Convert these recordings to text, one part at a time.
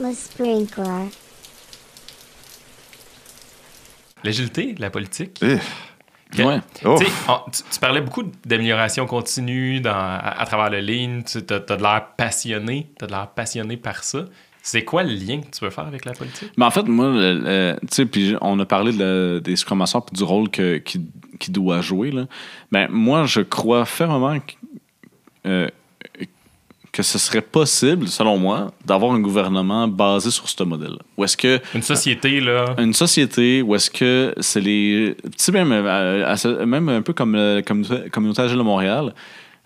Le sprinkler. L'agilité, la politique. Eh, Que- Ouais. Oh. On- tu, tu parlais beaucoup d'amélioration continue dans, à, à travers le lean. Tu as, de l'air passionné. Tu as de l'air passionné par ça. C'est quoi le lien que tu veux faire avec la politique? Mais en fait, moi, le- le- tu sais, puis on a parlé de des Scrum Masters puis du rôle que, qui, qui doit jouer. Là. Ben, moi, je crois fermement que, euh, que ce serait possible, selon moi, d'avoir un gouvernement basé sur ce modèle. Ou est-ce que Une société, là. une société où est-ce que c'est les. Tu sais, même, euh, même un peu comme la communauté, Agile de Montréal,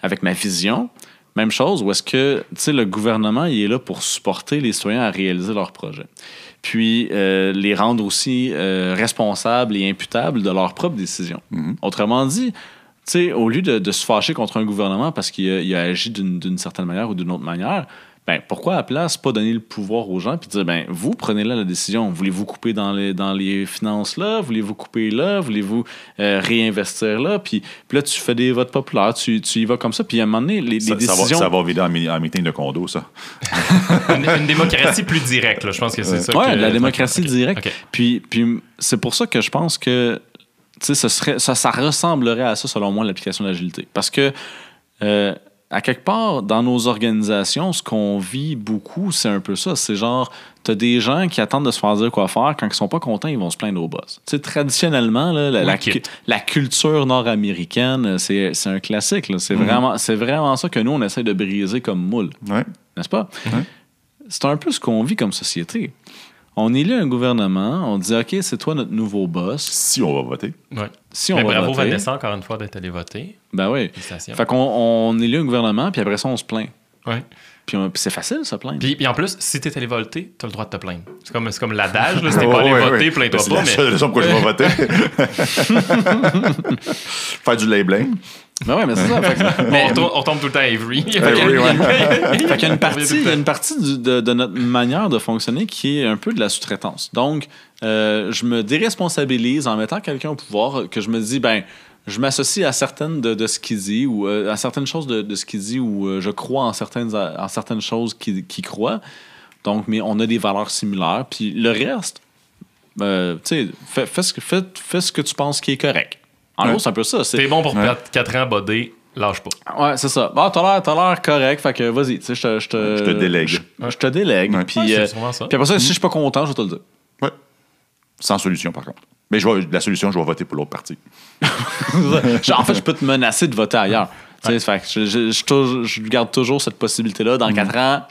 avec ma vision, même chose, où est-ce que tu sais, le gouvernement il est là pour supporter les citoyens à réaliser leurs projets. Puis euh, les rendre aussi euh, responsables et imputables de leurs propres décisions. Autrement dit, sais, au lieu de, de se fâcher contre un gouvernement parce qu'il a, il a agi d'une certaine manière ou d'une autre manière, ben, pourquoi à la place pas donner le pouvoir aux gens puis dire ben vous prenez là la décision voulez-vous couper dans les dans les finances là? Voulez-vous couper là? Voulez-vous euh, réinvestir là? Puis, puis là tu fais des votes populaires tu, tu y vas comme ça puis à un moment donné les, les ça, ça va, décisions ça va vider en, en meeting de condo, ça. Une, une démocratie plus directe, là. Je pense que c'est ça. Ouais, que- la démocratie directe. Puis, puis c'est pour ça que je pense que ce serait, ça, ça ressemblerait à ça, selon moi, l'application de l'agilité. Parce que, euh, à quelque part, dans nos organisations, ce qu'on vit beaucoup, c'est un peu ça. C'est genre, tu as des gens qui attendent de se faire dire quoi faire. Quand ils sont pas contents, ils vont se plaindre au boss. Traditionnellement, là, la, la, culture nord-américaine, c'est c'est un classique. là. C'est vraiment, c'est vraiment ça que nous, on essaie de briser comme moule Ouais. n'est-ce pas? C'est un peu ce qu'on vit comme société. On élit un gouvernement, on dit OK, c'est toi notre nouveau boss. Si on va voter. Ouais. Si on Mais va bravo, voter, Vanessa, encore une fois, d'être allé voter. ben oui. Fait qu'on on élit un gouvernement, puis après ça, on se plaint. Ouais. Puis, on- puis c'est facile, se plaindre. Puis, puis en plus, si t'es allé voter, t'as le droit de te plaindre. C'est comme, c'est comme l'adage, là. Si t'es pas allé voter, ouais. plains-toi C'est pas. la Mais... raison pourquoi je vais voter. Faire du labeling. Ben ouais, mais c'est ça. Que- Mais on, tombe, on tombe tout le temps à Avery. Avery, ouais. Fait qu'il y a une partie, il y a une partie du- de, de notre manière de fonctionner qui est un peu de la sous-traitance. Donc, euh, je me déresponsabilise en mettant quelqu'un au pouvoir que je me dis, ben, je m'associe à certaines de, de ce qu'il dit ou euh, à certaines choses de, de ce qu'il dit ou euh, je crois en certaines, en certaines choses qu'il croit. Donc, mais on a des valeurs similaires. Puis le reste, euh, tu sais, fais, fais ce que, fais, fais ce que tu penses qui est correct. En Ouais. gros, c'est un peu ça. C'est T'es bon pour Ouais. perdre 4 ans bodé, lâche pas. Ouais, c'est ça. Bon, t'as l'air, t'as l'air correct, fait que vas-y, tu sais, je te, je te, délègue. Je, te délègue. Puis, Ouais, c'est euh, souvent ça. puis après ça, si je suis pas content, je vais te le dire. Ouais. Sans solution, par contre. Mais je vais, la solution, je vais voter pour l'autre parti. En fait, je peux te menacer de voter ailleurs. Tu sais, fait je, je, je, garde toujours cette possibilité-là. Dans 4 ans,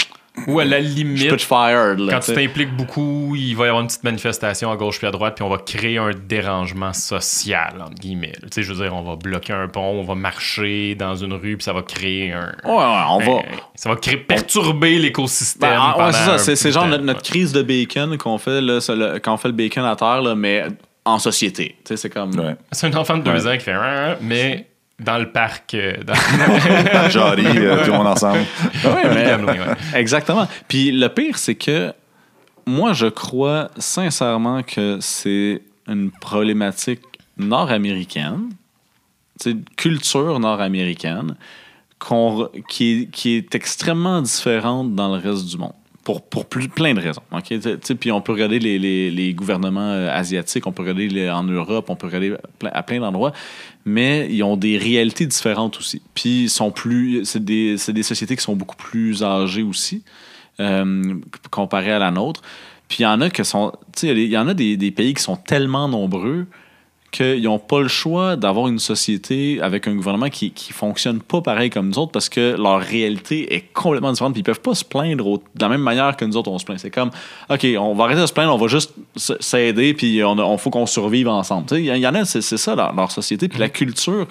Ou à la je peux limite, te fired. Là, quand tu t'impliques beaucoup, il va y avoir une petite manifestation à gauche puis à droite, puis on va créer un dérangement social, entre guillemets. Tu sais, je veux dire, on va bloquer un pont, on va marcher dans une rue, puis ça va créer un. Ouais, ouais, on va. ça va créer, perturber l'écosystème. Ben, ah, ouais, c'est ça. genre notre, notre crise de bacon qu'on fait, là, ça, le- quand on fait le bacon à terre, là, mais en société. Tu sais, c'est comme. Ouais. C'est un enfant de deux Ouais. ans qui fait un, mais dans le parc. euh, Dans... Jarry, euh, tout le monde ensemble. Ouais, mais- Gamelin, ouais. Exactement. Puis le pire, c'est que moi, je crois sincèrement que c'est une problématique nord-américaine, c'est une culture nord-américaine qui est extrêmement différente dans le reste du monde. Pour, pour plein de raisons. Puis on peut regarder les, les- gouvernements euh, asiatiques, on peut regarder en Europe, on peut regarder plein- à plein d'endroits, mais ils ont des réalités différentes aussi. Puis sont plus, c'est des, des sociétés qui sont beaucoup plus âgées aussi, euh, comparé à la nôtre. Puis il y en a qui sont, y en a des, des pays qui sont tellement nombreux qu'ils n'ont pas le choix d'avoir une société avec un gouvernement qui ne fonctionne pas pareil comme nous autres parce que leur réalité est complètement différente. Puis ils peuvent pas se plaindre de la même manière que nous autres, on se plaint. C'est comme, OK, on va arrêter de se plaindre, on va juste s'aider, puis on, faut qu'on survive ensemble. Il y, en a, c'est ça leur société. Puis la culture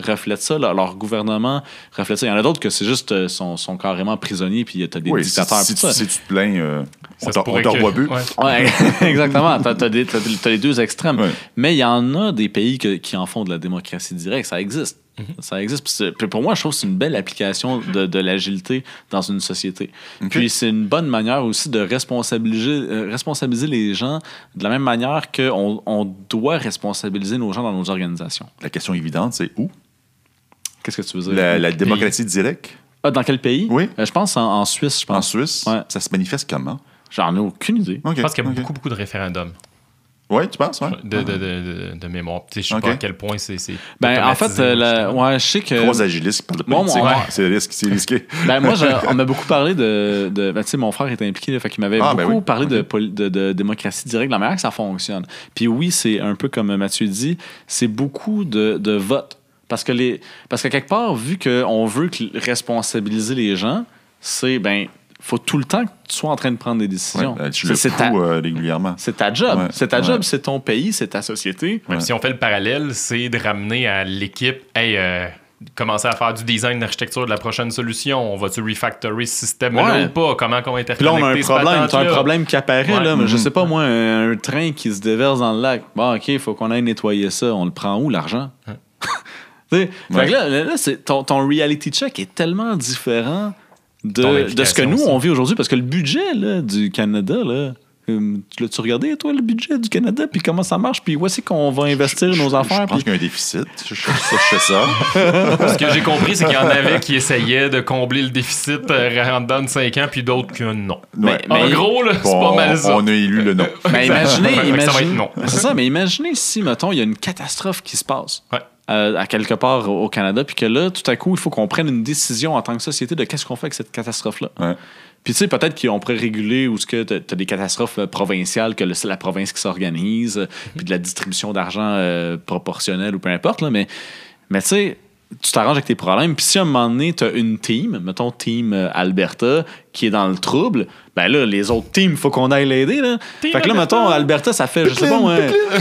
reflète ça, leur, leur gouvernement reflète ça. Il y en a d'autres que c'est juste, euh, sont, sont carrément prisonniers, puis tu as des Oui, si, dictateurs. si puis tu, ça. si tu te plains, euh, Ça on se t'en- pourrait on t'en que- revoit plus. ouais. Ouais, exactement. T'as, t'as t'as- t'as les deux extrêmes. Ouais. Mais il y en a des pays que- qui en font de la démocratie directe. Ça existe. Ça existe. Puis, c'est- puis pour moi, je trouve que c'est une belle application de, de l'agilité dans une société. Puis c'est une bonne manière aussi de responsabiliser, euh, responsabiliser les gens de la même manière qu'on on doit responsabiliser nos gens dans nos organisations. La question évidente, c'est où? Qu'est-ce que tu veux dire? La, la démocratie directe? Ah, dans quel pays? Oui. Euh, je pense en, en Suisse, je en pense. Suisse, Ouais. ça se manifeste comment? J'en ai aucune idée. Je pense qu'il y a beaucoup, beaucoup de référendums Ouais, tu penses, ouais? de, de, de, de, de mémoire. Tu sais, je sais Ok. pas à quel point c'est. c'est Ben, en fait, euh, la- ouais, je sais que. Trois agilistes qui parlent de Moi, politique. mon- ouais. C'est risqué. C'est risqué. Ben, moi, je- on m'a beaucoup parlé de. de ben, tu sais, mon frère était impliqué, là, fait qu'il m'avait Ah, ben beaucoup oui. parlé de, Ok. poli- de, de démocratie directe, la manière que ça fonctionne. Puis oui, c'est un peu comme Mathieu dit, c'est beaucoup de, de votes. Parce que, les, parce que quelque part, vu qu'on veut que- responsabiliser les gens, c'est, ben, faut tout le temps que tu sois en train de prendre des décisions. Ouais, tu C'est- le c'est ta, fous euh, régulièrement. c'est ta job. Ouais. C'est ta Ouais. job, c'est ton pays, c'est ta société. Ouais, puis Si on fait le parallèle, c'est de ramener à l'équipe, hey, euh, commencer à faire du design d'architecture de la prochaine solution. On va-tu refactorer ce système-là Ouais. ou pas? Comment qu'on Puis interconnecter là, on a un problème. T'as un patente-là? problème qui apparaît, Ouais. là. Mais je Mhm. sais pas, moi, un, un train qui se déverse dans le lac. Bon, OK, il faut qu'on aille nettoyer ça. On le prend où, l'argent? Tu sais, Fait Ouais. que là, là, ton, ton reality check est tellement différent de, de ce que nous, on vit aujourd'hui. Parce que le budget là, du Canada, là, l'as-tu regardé, toi, le budget du Canada? Puis comment ça marche? Puis où est-ce qu'on va investir Je- nos je- affaires? Je pense puis- qu'il y a un déficit. Je sais ça. Ce que j'ai compris, c'est qu'il y en avait qui essayaient de combler le déficit euh, en dedans de 5 ans, puis d'autres que non. Mais- Ouais. En mais- gros, là, c'est pas mal ça. On a élu le nom. Mais imaginez, imaginez- être non. c'est ça, mais imaginez si, mettons, il y a une catastrophe qui se passe Ouais. euh, à quelque part au au Canada, puis que là, tout à coup, il faut qu'on prenne une décision en tant que société de qu'est-ce qu'on fait avec cette catastrophe-là. Ouais. Puis tu sais, peut-être qu'on pourrait réguler où ce que tu as des catastrophes provinciales, que c'est la province qui s'organise, euh, puis de la distribution d'argent euh, proportionnelle ou peu importe, là, mais, mais tu sais, tu t'arranges avec tes problèmes. Puis si à un moment donné, tu as une team, mettons team euh, Alberta, qui est dans le trouble, ben là, les autres teams, il faut qu'on aille l'aider. Là. Team Fait que là, Alberta. mettons, Alberta, ça fait, je sais pas, moi,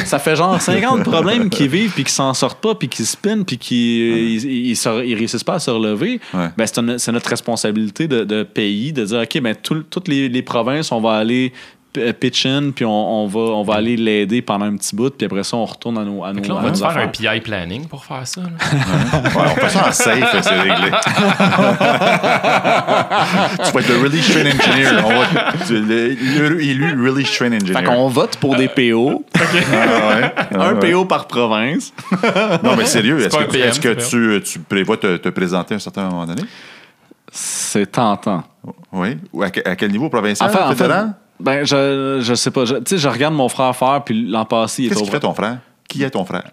ça fait genre 50 problèmes qui vivent, puis qui s'en sortent pas, puis qui spinent, puis qui euh, ils, ils, se- ils réussissent pas à se relever. Ouais. Ben, c'est, notre responsabilité de, de pays de dire, OK, ben, tout- toutes les, les provinces, on va aller pitch in, puis on, on va, on va aller l'aider pendant un petit bout, puis après ça, on retourne à nos, à nos, là, on va nos faire affaires. un PI planning pour faire ça. Ouais, on fait ça en safe, c'est réglé. tu vas être le Really Strain Engineer. On va, tu, le, le- élu Really Strain Engineer. Fait qu'on vote pour des PO, Ah, ouais. Ah, un ouais. PO par province. Non, mais sérieux, est-ce que, PM, est-ce que tu, tu prévois te, te présenter à un certain moment donné? C'est tentant. Oui. Ou à, à quel niveau provincial, Enfin, en fait, fédéral? Ben, je, je sais pas. Je- Tu sais, je regarde mon frère faire, puis l'an passé, il était Qu'est-ce au qui fait ton frère? Qui est ton frère?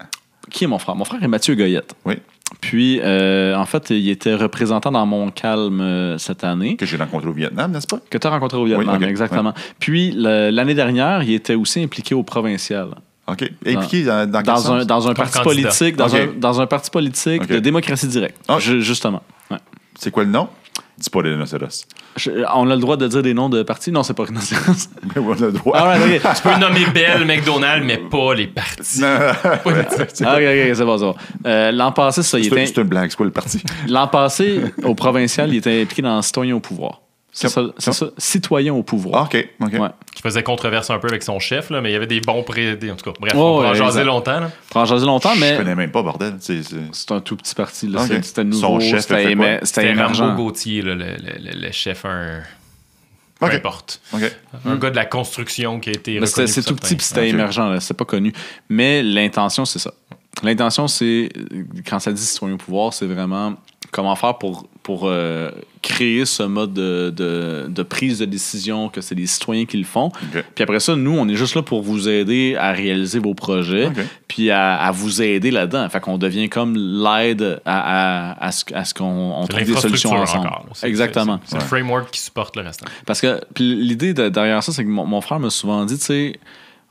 Qui est mon frère? Mon frère est Mathieu Goyette. Oui, Puis, euh, en fait, il était représentant dans Montcalm euh, cette année. que j'ai rencontré au Vietnam, n'est-ce pas? Que tu as rencontré au Vietnam, Oui, exactement. Puis, le- l'année dernière, il était aussi impliqué au provincial. OK. Impliqué dans, dans quel Dans un, sens? dans un parti politique, dans, un, dans un parti politique de démocratie directe. Ah. Ju- justement. Ouais. C'est quoi le nom? Dis pas les rhinocéros. Je- on a le droit de dire des noms de partis? Non, c'est pas rhinocéros. Mais on a le droit. Ah, ok. Tu peux nommer Bell, McDonald's, mais pas les partis. Non, ouais, c'est Ah, ok, ok, c'est bon, c'est bon. Euh, L'an passé, ça, il c'est- était, c'est une blague, c'est quoi le parti? l'an passé, au provincial, il était impliqué dans Citoyen au pouvoir. C'est ça, Citoyen au pouvoir. Ah, OK. OK. Ouais. Qui faisait controverse un peu avec son chef, là, mais il y avait des bons pré... En tout cas, bref, Ouais, on ouais, en jaser longtemps. Là. Pour en jaser longtemps, Je mais connais même pas, bordel. C'est, un tout petit parti. là. Ok. C'est- C'était Son nouveau, chef, c'était. Rambo Gauthier, là, le, le- le- le chef, un... peu OK. importe. OK. Un gars de la construction qui a été c'est tout petit puis c'était émergent, là, c'est pas connu. Mais l'intention, c'est ça. L'intention, c'est, quand ça dit citoyen au pouvoir, c'est vraiment comment faire pour, pour euh, créer ce mode de, de- de prise de décision que c'est les citoyens qui le font. Puis après ça, nous, on est juste là pour vous aider à réaliser vos projets, puis à, à vous aider là-dedans. Fait qu'on devient comme l'aide à, à, à ce, à ce qu'on trouve des solutions l'infrastructure ensemble. encore. Exactement. C'est le framework qui supporte le restant. Parce que puis l'idée de- derrière ça, c'est que mon, mon frère m'a souvent dit, tu sais,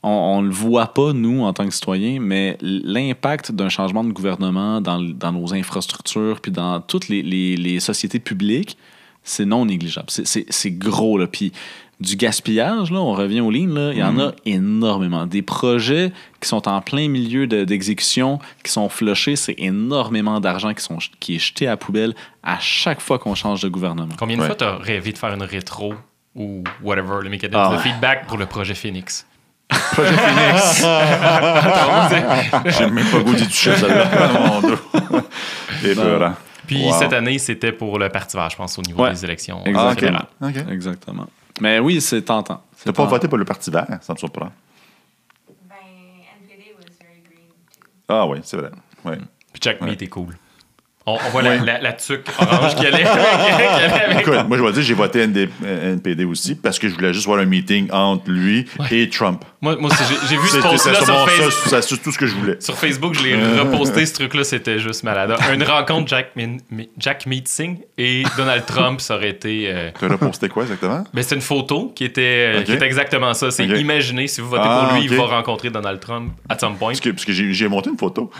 on, on le voit pas, nous, en tant que citoyens, mais l'impact d'un changement de gouvernement dans, dans nos infrastructures, puis dans toutes les, les- les sociétés publiques, c'est non négligeable. C'est- gros, là. Puis du gaspillage, là, on revient aux lignes, là, il y en a énormément. Des projets qui sont en plein milieu de- d'exécution, qui sont flushés, c'est énormément d'argent qui, sont, qui est jeté à la poubelle à chaque fois qu'on change de gouvernement. Combien de Ouais. fois t'as rêvé de faire une rétro ou whatever, le mécanisme Ah de feedback pour le projet Phoenix? J'ai même pas goût d'y toucher, celle-là. Mon Dieu. Et peurant. Puis Wow. cette année, c'était pour le Parti vert, je pense, au niveau Ouais. des élections Exact. Ah, euh, OK. fédérales. OK. Exactement. Mais oui, c'est tentant. C'est T'as pas voté pour le Parti vert, ça me surprend. My NPD was very green too. Ah oui, c'est vrai. Ouais. Puis Check Me, Ouais. t'es cool. On, on voit la, la, la tuque orange qui allait avec. Écoute, moi, je vais dire, j'ai voté ND NPD aussi parce que je voulais juste voir un meeting entre lui et Trump. Moi, j'ai vu ce post-là sur Facebook. c'est tout ce que je voulais. Sur Facebook, je l'ai reposté, ce truc-là, c'était juste malade. Une rencontre Jack, Min- Mi- Jack Meeting et Donald Trump, ça aurait été... euh, Tu as reposté quoi exactement? Ben, c'est une photo qui était, euh, qui était exactement ça. C'est Ok. imaginez, si vous votez Ah, pour lui, ok. il va rencontrer Donald Trump at some point. Parce que, parce que j'ai j'ai monté une photo.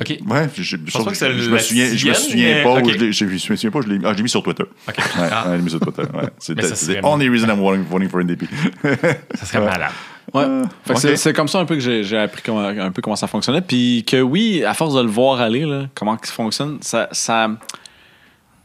OK. Ouais, je, je, pas que je me souviens, je me souviens mais- pas. où ok. je l'ai- je, je me souviens pas, je l'ai ah, je l'ai mis sur Twitter. OK. Ouais, Ah, ouais, je l'ai mis sur Twitter. Ouais. C'est the only reason I'm voting, voting for NDP. ça serait malade. Ouais. Fait que ok. c'est- comme ça un peu que j'ai j'ai appris comment, un peu comment ça fonctionnait. Puis que oui, à force de le voir aller, là, comment ça fonctionne, ça, ça.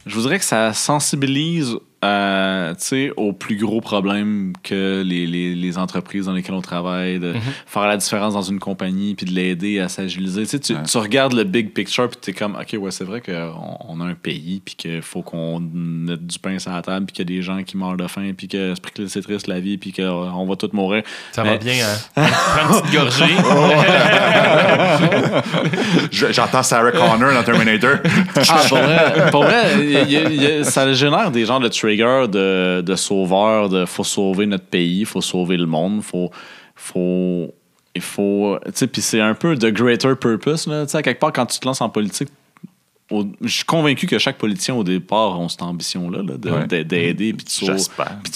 Je vous dirais que ça sensibilise euh, tu sais, aux plus gros problèmes que les, les, les entreprises dans lesquelles on travaille, de faire la différence dans une compagnie, puis de l'aider à s'agiliser. Tu, tu, Ouais. tu regardes le big picture, puis tu es comme, OK, ouais, c'est vrai qu'on on a un pays, puis qu'il faut qu'on mette du pain sur la table, puis qu'il y a des gens qui meurent de faim, puis que c'est triste la vie, puis qu'on va tous mourir. Ça Mais- va bien, hein? Prends une petite gorgée. Je- J'entends Sarah Connor dans Terminator. Ah, pour vrai, pour vrai, il y a- il y a- ça génère des genres de trigger, de, de sauveurs, de faut sauver notre pays, faut sauver le monde, faut. faut il faut. Tu sais, puis c'est un peu de greater purpose, là. Tu sais, à quelque part, quand tu te lances en politique, au- je suis convaincu que chaque politicien, au départ, a cette ambition-là, là, d'aider, puis de,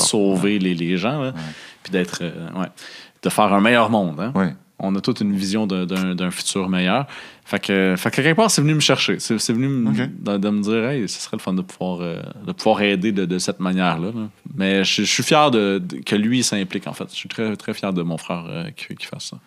sauver les, les gens, puis d'être. euh, ouais, de faire un meilleur monde, hein. Ouais. On a toute une vision d'un futur meilleur. Fait que, fait que quelque part, c'est venu me chercher. C'est venu me- Ok. de, de me dire, hey, ce serait le fun de pouvoir, euh, de pouvoir aider de, de cette manière-là. là. Mais je, je suis fier de, de- que lui s'implique, en fait. Je suis très, très fier de mon frère euh, qui, qui fasse ça.